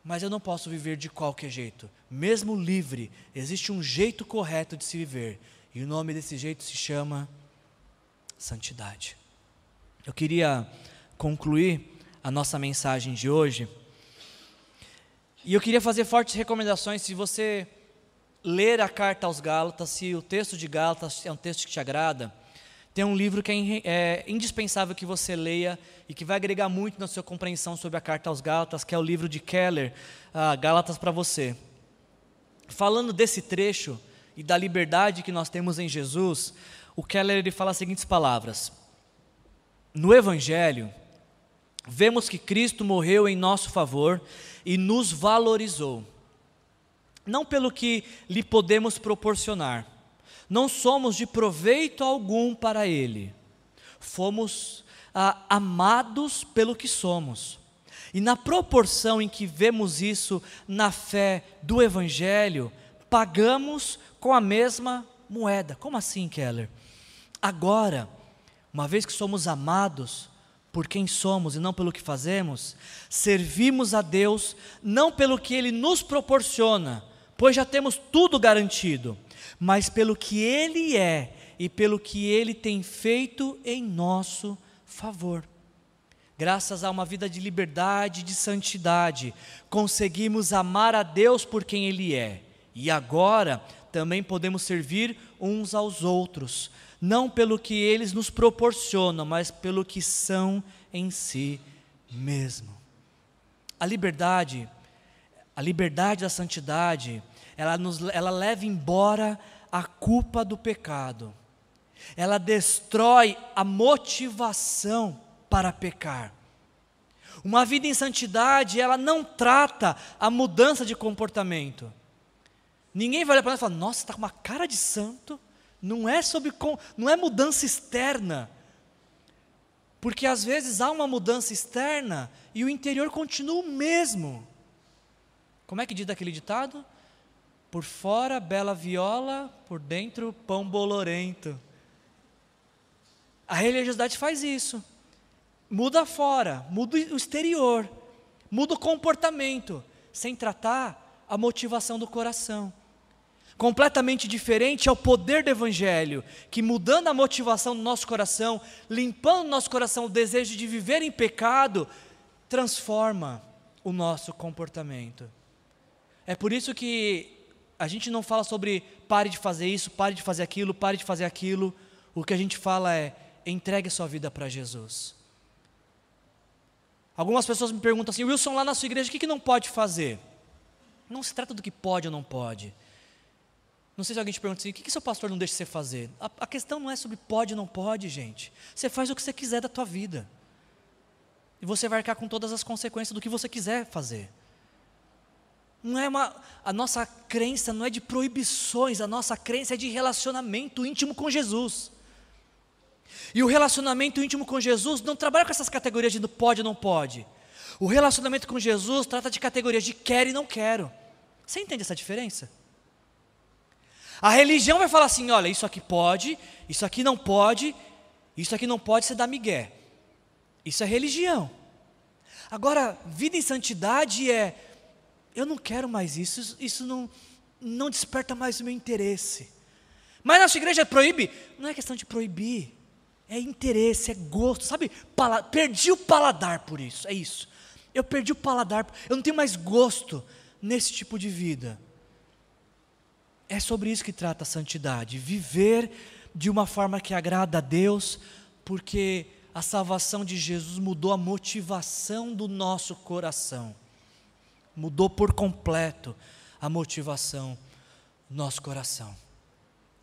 mas eu não posso viver de qualquer jeito. Mesmo livre, existe um jeito correto de se viver, e o nome desse jeito se chama santidade. Eu queria concluir a nossa mensagem de hoje, e eu queria fazer fortes recomendações. Se você ler a carta aos Gálatas, se o texto de Gálatas é um texto que te agrada, tem um livro que é, é indispensável que você leia e que vai agregar muito na sua compreensão sobre a carta aos Gálatas, que é o livro de Keller, uh, Gálatas para você. Falando desse trecho e da liberdade que nós temos em Jesus, o Keller ele fala as seguintes palavras: No Evangelho, vemos que Cristo morreu em nosso favor e nos valorizou não pelo que lhe podemos proporcionar. Não somos de proveito algum para Ele. Fomos ah, amados pelo que somos. E na proporção em que vemos isso na fé do Evangelho, pagamos com a mesma moeda. Como assim, Keller? Agora, uma vez que somos amados por quem somos e não pelo que fazemos, servimos a Deus não pelo que Ele nos proporciona, pois já temos tudo garantido, mas pelo que Ele é e pelo que Ele tem feito em nosso favor. Graças a uma vida de liberdade e de santidade, conseguimos amar a Deus por quem Ele é, e agora também podemos servir uns aos outros, não pelo que eles nos proporcionam, mas pelo que são em si mesmo. A liberdade a liberdade da santidade, ela, nos, ela leva embora a culpa do pecado. Ela destrói a motivação para pecar. Uma vida em santidade, ela não trata a mudança de comportamento. Ninguém vai olhar para nós e falar: Nossa, está com uma cara de santo. Não é sobre, não é mudança externa. Porque às vezes há uma mudança externa e o interior continua o mesmo. Como é que diz aquele ditado? Por fora, bela viola, por dentro, pão bolorento. A religiosidade faz isso. Muda fora, muda o exterior, muda o comportamento, sem tratar a motivação do coração. Completamente diferente é o poder do Evangelho, que mudando a motivação do nosso coração, limpando o nosso coração o desejo de viver em pecado, transforma o nosso comportamento. É por isso que a gente não fala sobre pare de fazer isso, pare de fazer aquilo, pare de fazer aquilo. O que a gente fala é entregue sua vida para Jesus. Algumas pessoas me perguntam assim, Wilson, lá na sua igreja, o que, que não pode fazer? Não se trata do que pode ou não pode. Não sei se alguém te pergunta assim, o que, que seu pastor não deixa você fazer? A, a questão não é sobre pode ou não pode, gente. Você faz o que você quiser da tua vida. E você vai arcar com todas as consequências do que você quiser fazer. Não é uma, a nossa crença não é de proibições, a nossa crença é de relacionamento íntimo com Jesus. E o relacionamento íntimo com Jesus não trabalha com essas categorias de pode ou não pode. O relacionamento com Jesus trata de categorias de quero e não quero. Você entende essa diferença? A religião vai falar assim: olha, isso aqui pode, isso aqui não pode, isso aqui não pode, você dá migué. Isso é religião. Agora, vida em santidade é eu não quero mais isso, isso não, não desperta mais o meu interesse. Mas nossa igreja proíbe? Não é questão de proibir, é interesse, é gosto, sabe? Pala perdi o paladar por isso, é isso. Eu perdi o paladar, eu não tenho mais gosto nesse tipo de vida. É sobre isso que trata a santidade, viver de uma forma que agrada a Deus, porque a salvação de Jesus mudou a motivação do nosso coração. Mudou por completo a motivação do nosso coração.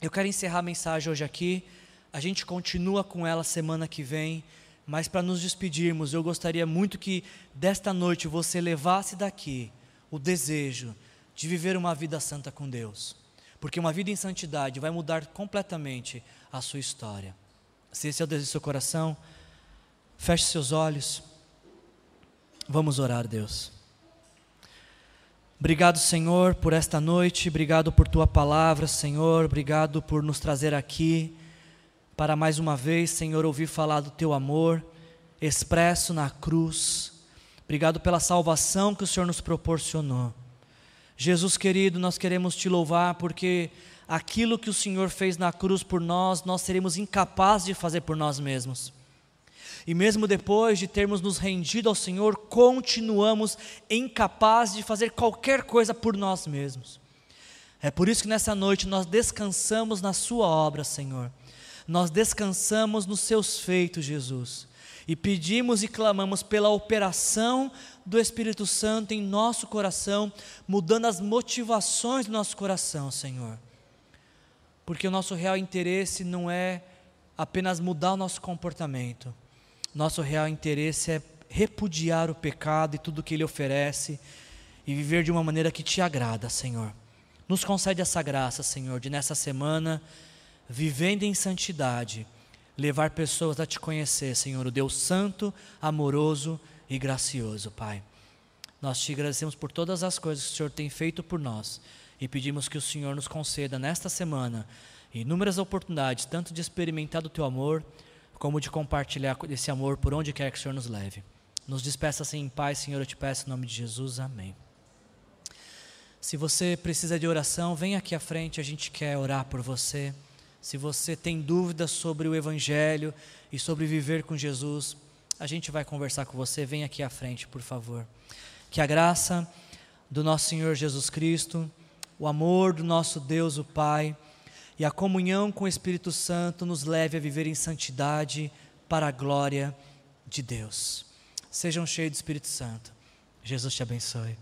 Eu quero encerrar a mensagem hoje aqui. A gente continua com ela semana que vem, mas para nos despedirmos, eu gostaria muito que desta noite você levasse daqui o desejo de viver uma vida santa com Deus. Porque uma vida em santidade vai mudar completamente a sua história. Se esse é o desejo do seu coração, Feche seus olhos. Vamos orar, Deus. Obrigado, Senhor, por esta noite, obrigado por tua palavra, Senhor, obrigado por nos trazer aqui para mais uma vez, Senhor, ouvir falar do teu amor expresso na cruz. Obrigado pela salvação que o Senhor nos proporcionou. Jesus querido, nós queremos te louvar porque aquilo que o Senhor fez na cruz por nós, nós seremos incapazes de fazer por nós mesmos. E mesmo depois de termos nos rendido ao Senhor, continuamos incapazes de fazer qualquer coisa por nós mesmos. É por isso que nessa noite nós descansamos na Sua obra, Senhor. Nós descansamos nos Seus feitos, Jesus. E pedimos e clamamos pela operação do Espírito Santo em nosso coração, mudando as motivações do nosso coração, Senhor. Porque o nosso real interesse não é apenas mudar o nosso comportamento, nosso real interesse é repudiar o pecado e tudo que ele oferece e viver de uma maneira que te agrada, Senhor. Nos concede essa graça, Senhor, de nessa semana, vivendo em santidade, levar pessoas a te conhecer, Senhor, o Deus Santo, amoroso e gracioso, Pai. Nós te agradecemos por todas as coisas que o Senhor tem feito por nós e pedimos que o Senhor nos conceda nesta semana inúmeras oportunidades, tanto de experimentar do teu amor, como de compartilhar esse amor por onde quer que o Senhor nos leve. Nos despeça assim em paz, Senhor, eu te peço em nome de Jesus, amém. Se você precisa de oração, vem aqui à frente, a gente quer orar por você. Se você tem dúvidas sobre o Evangelho e sobre viver com Jesus, a gente vai conversar com você. Vem aqui à frente, por favor. Que a graça do nosso Senhor Jesus Cristo, o amor do nosso Deus, o Pai, e a comunhão com o Espírito Santo nos leve a viver em santidade para a glória de Deus. Sejam cheios do Espírito Santo. Jesus te abençoe.